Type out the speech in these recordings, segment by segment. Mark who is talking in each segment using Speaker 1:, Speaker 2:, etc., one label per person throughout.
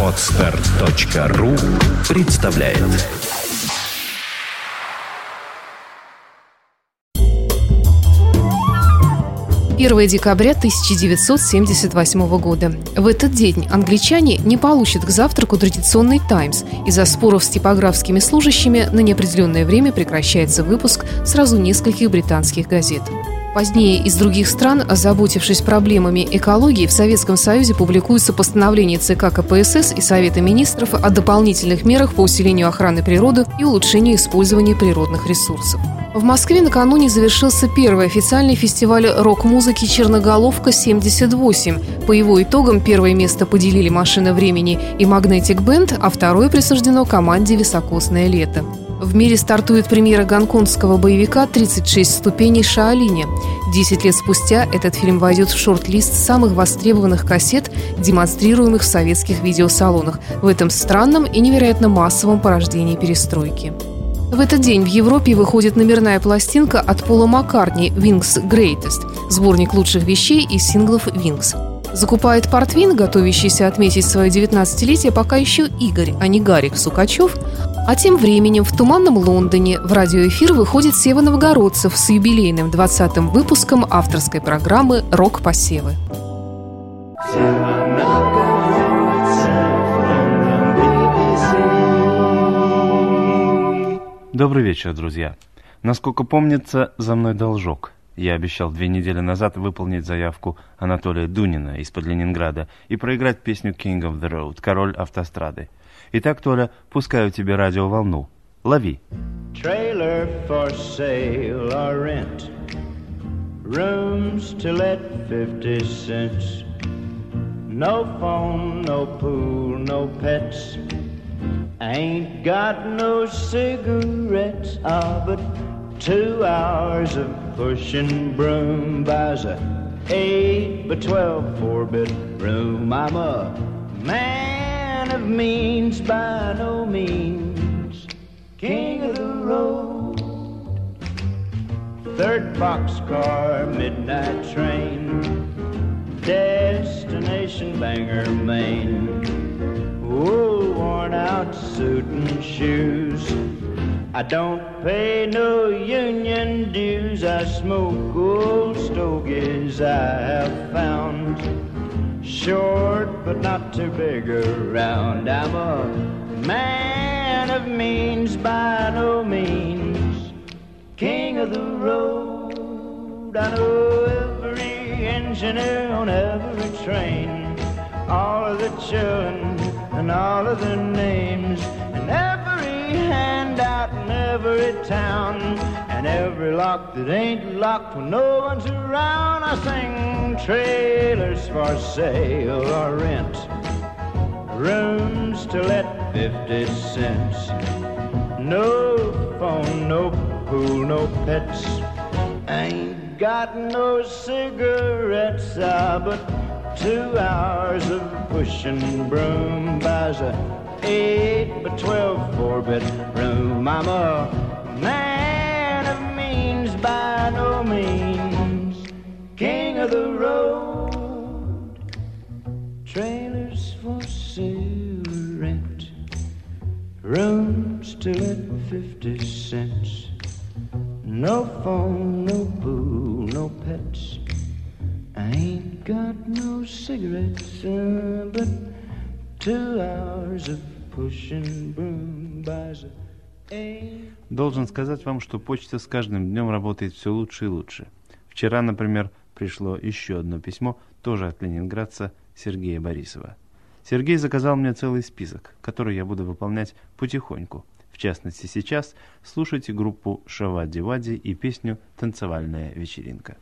Speaker 1: Отстар.ру представляет Первое декабря 1978 года. В этот день англичане не получат к завтраку традиционный «Таймс». Из-за споров с типографскими служащими на неопределенное время прекращается выпуск сразу нескольких британских газет. Позднее из других стран, озаботившись проблемами экологии, в Советском Союзе публикуются постановления ЦК КПСС и Совета министров о дополнительных мерах по усилению охраны природы и улучшению использования природных ресурсов. В Москве накануне завершился первый официальный фестиваль рок-музыки «Черноголовка-78». По его итогам первое место поделили «Машина времени» и «Магнетик Бенд», а второе присуждено команде «Високосное лето». В мире стартует премьера гонконгского боевика «36 ступеней Шаолиня». Десять лет спустя этот фильм войдет в шорт-лист самых востребованных кассет, демонстрируемых в советских видеосалонах в этом странном и невероятно массовом порождении перестройки. В этот день в Европе выходит номерная пластинка от Пола Маккартни «Wings Greatest» – сборник лучших вещей из синглов «Wings». Закупает портвин, готовящийся отметить свое 19-летие пока еще Игорь, а не Гарик Сукачев, а тем временем в туманном Лондоне в радиоэфир выходит Сева Новгородцев с юбилейным 20-м выпуском авторской программы «Рок-посевы».
Speaker 2: Добрый вечер, друзья. Насколько помнится, за мной должок. Я обещал две недели назад выполнить заявку Анатолия Дунина из-под Ленинграда и проиграть песню «King of the Road» «Король автострады». Итак, Толя, пускаю тебе радиоволну. Лови. Trailer for sale or rent Rooms to let 50 cents No phone, no pool, no pets Ain't got no cigarettes Ah, but two hours of pushing broom Buys a eight by twelve four-bit room I'm a man man of means by no means, king of the road. Third boxcar, midnight train, destination Bangor, Maine. Oh, worn out suit and shoes. I don't pay no union dues. I smoke old stogies I have found Short, but not too big around. I'm a man of means by no means. King of the road. I know every engineer on every train. All of the children and all of their names. And every handout in every town. And every lock that ain't locked when no one's around. I sing trailers for sale or rent. Rooms to let 50 cents. No phone, no pool, no pets. Ain't got no cigarettes, ah, but two hours of pushing broom buys a eight by twelve four bedroom. I'm a man of means by no means, king of the road. Trailers for sale rent, rooms to let fifty cents. No phone, no pool, no pets. I ain't got no cigarettes, uh, but two hours of pushing broom buys a... Должен сказать вам, что почта с каждым днем работает все лучше и лучше. Вчера, например, пришло еще одно письмо, тоже от ленинградца Сергея Борисова. Сергей заказал мне целый список, который я буду выполнять потихоньку. В частности, сейчас слушайте группу Шавади Вади и песню «Танцевальная вечеринка».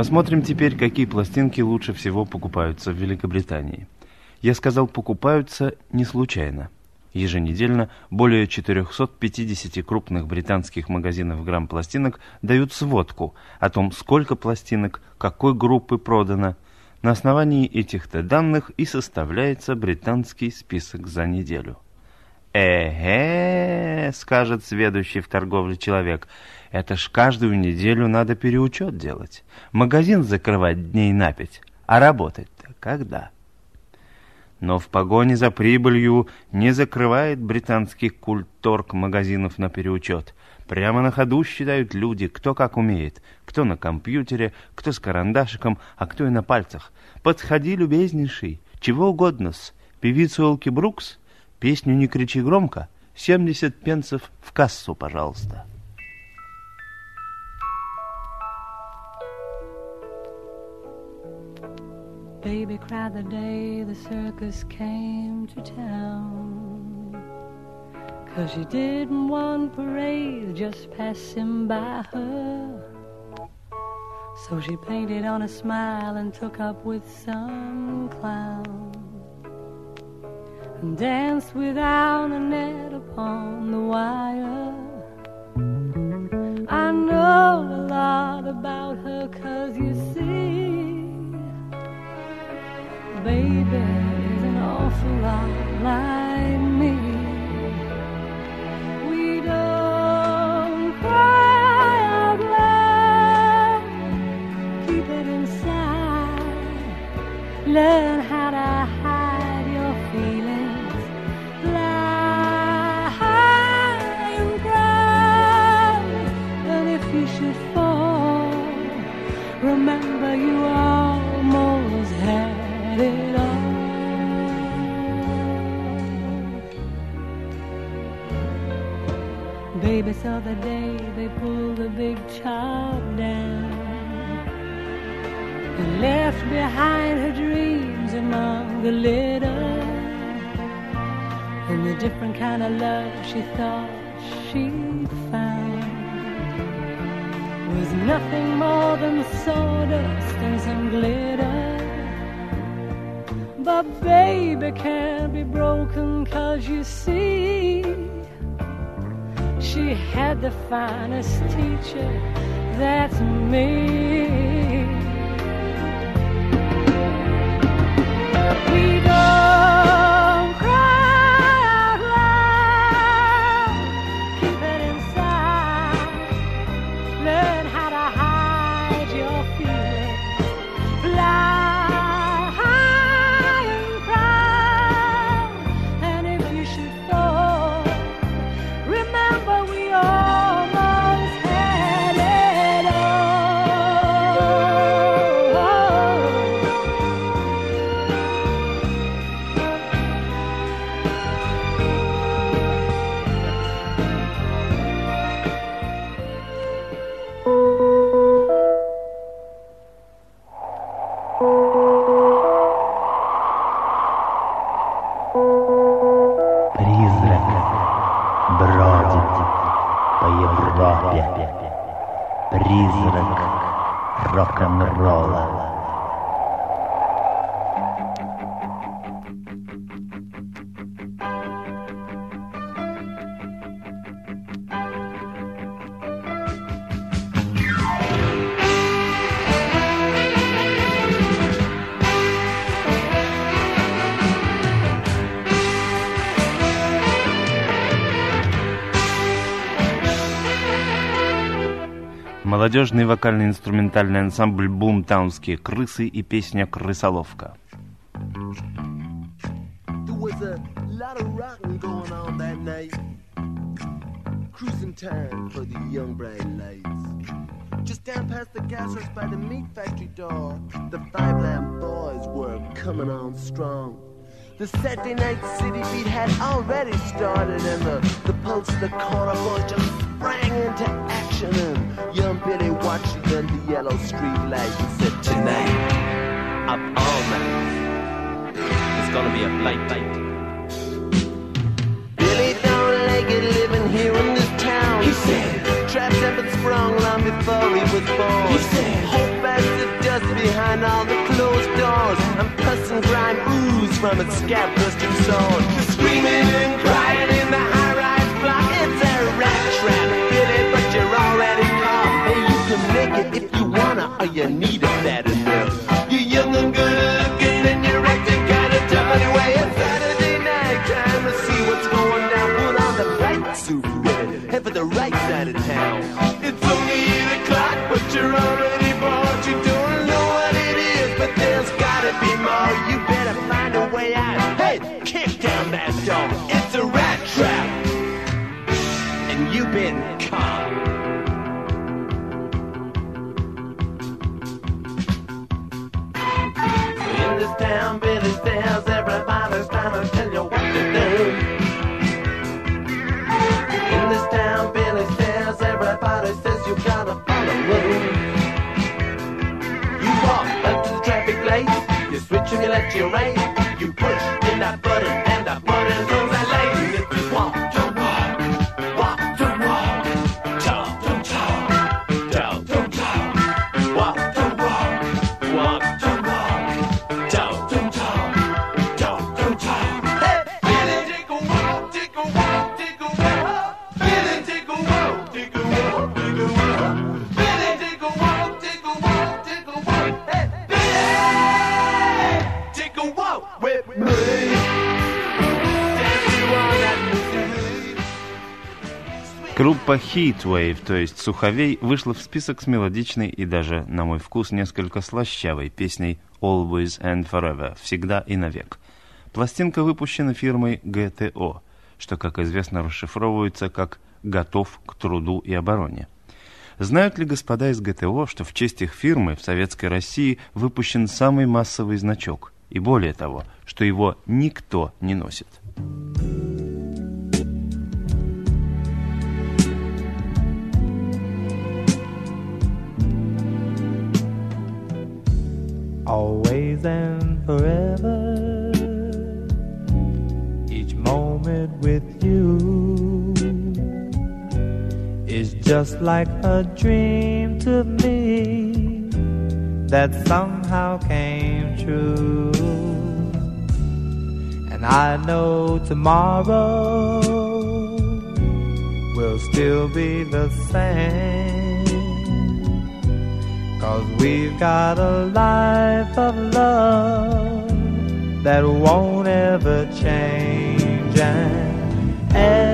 Speaker 3: Посмотрим теперь, какие пластинки лучше всего покупаются в Великобритании. Я сказал «покупаются» не случайно. Еженедельно более 450 крупных британских магазинов грамм-пластинок дают сводку о том, сколько пластинок, какой группы продано. На основании этих-то данных и составляется британский список за неделю. «Э-э-э», скажет сведущий в торговле человек, «это ж каждую неделю надо переучет делать. Магазин закрывать дней на пять, а работать-то когда?» Но в погоне за прибылью не закрывает британский культторг магазинов на переучет. Прямо на ходу считают люди, кто как умеет. Кто на компьютере, кто с карандашиком, а кто и на пальцах. Подходи, любезнейший, чего угодно-с. Певицу Олки Брукс, песню «Не кричи громко», 70 пенсов в кассу, пожалуйста.
Speaker 4: Baby cried the day the circus came to town. Cause she didn't want parade just passing by her. So she painted on a smile and took up with some clown. And danced without a net upon the wire. I know a lot about her baby is an awful lot like Baby saw the day they pulled the big chop down. And left behind her dreams among the litter. And the different kind of love she thought she'd found. Was nothing more than sawdust and some glitter. But baby can't be broken cause you see She had the finest teacher, that's me. We
Speaker 5: Призрак бродит по Европе. Призрак рок-н-ролла.
Speaker 3: Молодежный вокально-инструментальный ансамбль «Бумтаунские крысы» и песня «Крысоловка».
Speaker 6: Cruising time for the young bright lights. Just down past the gas house by the meat factory door, the Five Lamb Boys were coming on strong. The Saturday night city beat had already started, and the, the pulse of the corner boys just sprang into action. functioning. Young Billy watching the yellow street light. He said, Tonight, up all night. It's gonna be a blight night. Billy don't like it living here in this town. He said, Trapped up and sprung long before he was born. He said, Hope as the dust behind all the closed doors. And pus and grime ooze from its scabrous and sword. Screaming and crying in the house. all you need In this town, Billy says everybody's trying to tell you what to do. In this town, Billy says everybody says you gotta follow rules. You walk up to the traffic lights, you switch and you let you race. You push in that button
Speaker 3: Группа Heatwave, то есть Суховей, вышла в список с мелодичной и даже, на мой вкус, несколько слащавой песней Always and Forever, всегда и навек. Пластинка выпущена фирмой GTO, что, как известно, расшифровывается как «готов к труду и обороне». Знают ли господа из ГТО, что в честь их фирмы в Советской России выпущен самый массовый значок, и более того, что его никто не носит?
Speaker 7: And forever. Each moment with you is just like a dream to me that somehow came true. And I know tomorrow will still be the same. Cause we've got a life of love that won't ever change. And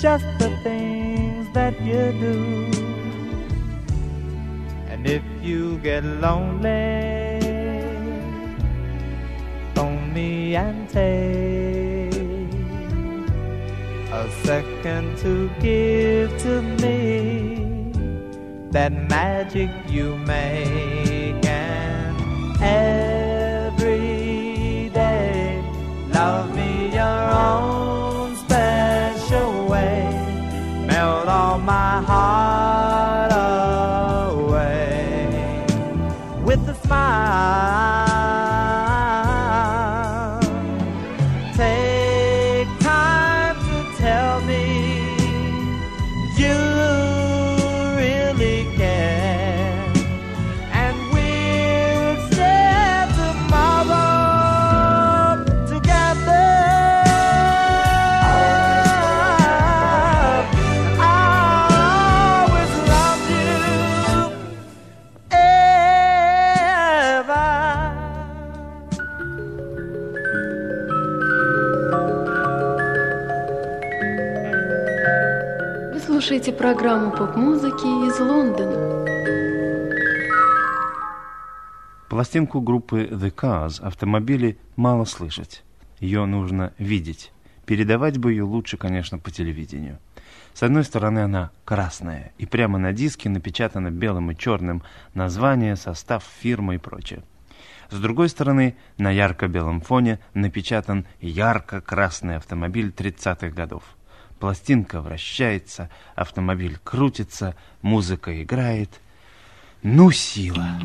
Speaker 7: just the things that you do. And if you get lonely, phone me and take a second to give to me that magic you make.
Speaker 8: Слушаете программу поп-музыки из Лондона.
Speaker 9: Пластинку группы The Cars «Автомобили» мало слышать. Ее нужно видеть. Передавать бы ее лучше, конечно, по телевидению. С одной стороны, она красная, и прямо на диске напечатано белым и черным название, состав, фирма и прочее. С другой стороны, на ярко-белом фоне напечатан ярко-красный автомобиль 30-х годов. Пластинка вращается, автомобиль крутится, музыка играет. Ну, сила!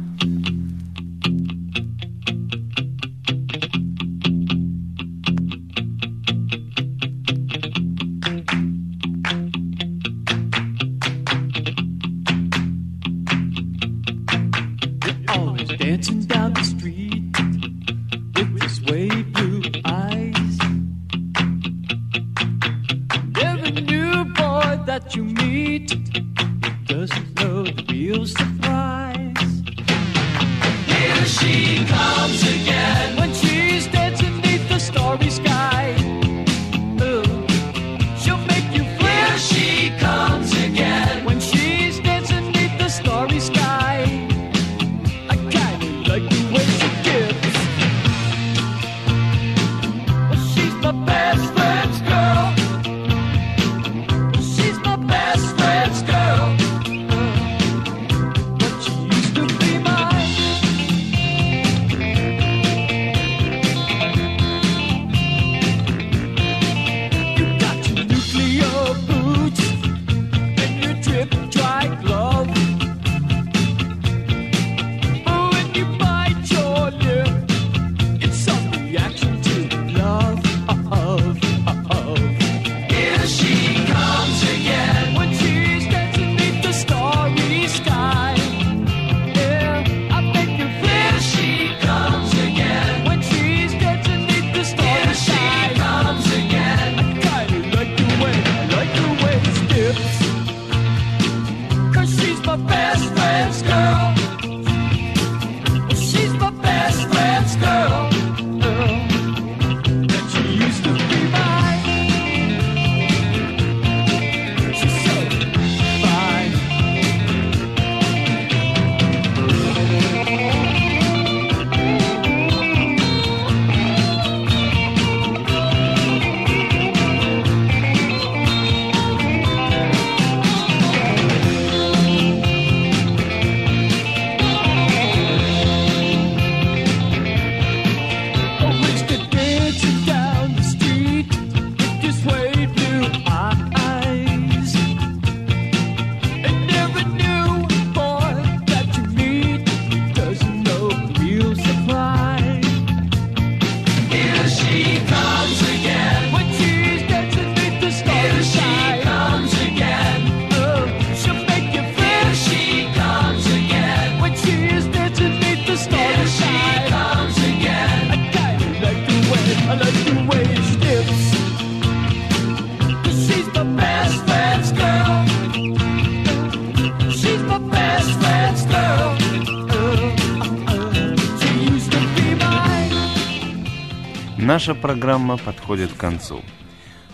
Speaker 9: Наша программа подходит к концу.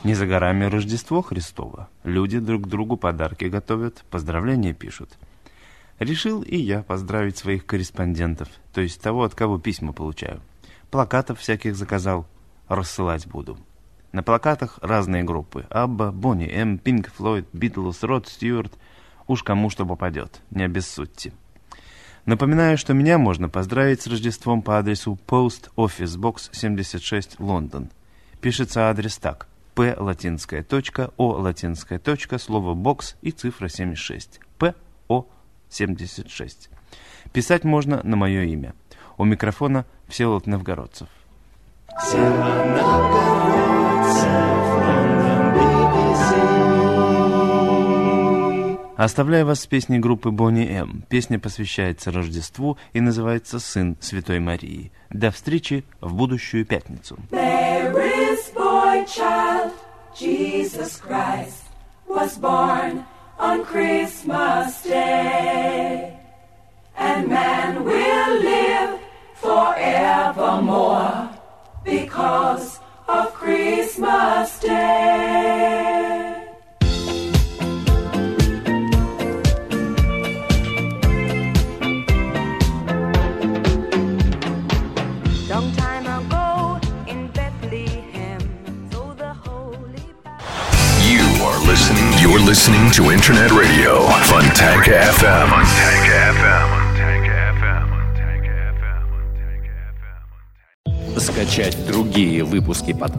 Speaker 9: Не за горами Рождество Христово. Люди друг другу подарки готовят, поздравления пишут. Решил и я поздравить своих корреспондентов, то есть того, от кого письма получаю. Плакатов всяких заказал, рассылать буду. На плакатах разные группы. Абба, Бонни М, Пинк Флойд, Битлз, Род Стюарт. Уж кому что попадет, не обессудьте. Напоминаю, что меня можно поздравить с Рождеством по адресу Post Office Box 76, Лондон. Пишется адрес так. P латинская точка, O латинская точка, слово бокс и цифра 76. P O 76. Писать можно на мое имя. У микрофона Всеволод Новгородцев. Оставляю вас с песней группы Boney M. Песня посвящается Рождеству и называется «Сын Святой Марии». До встречи в будущую пятницу.
Speaker 10: Jesus Christ, was born on Christmas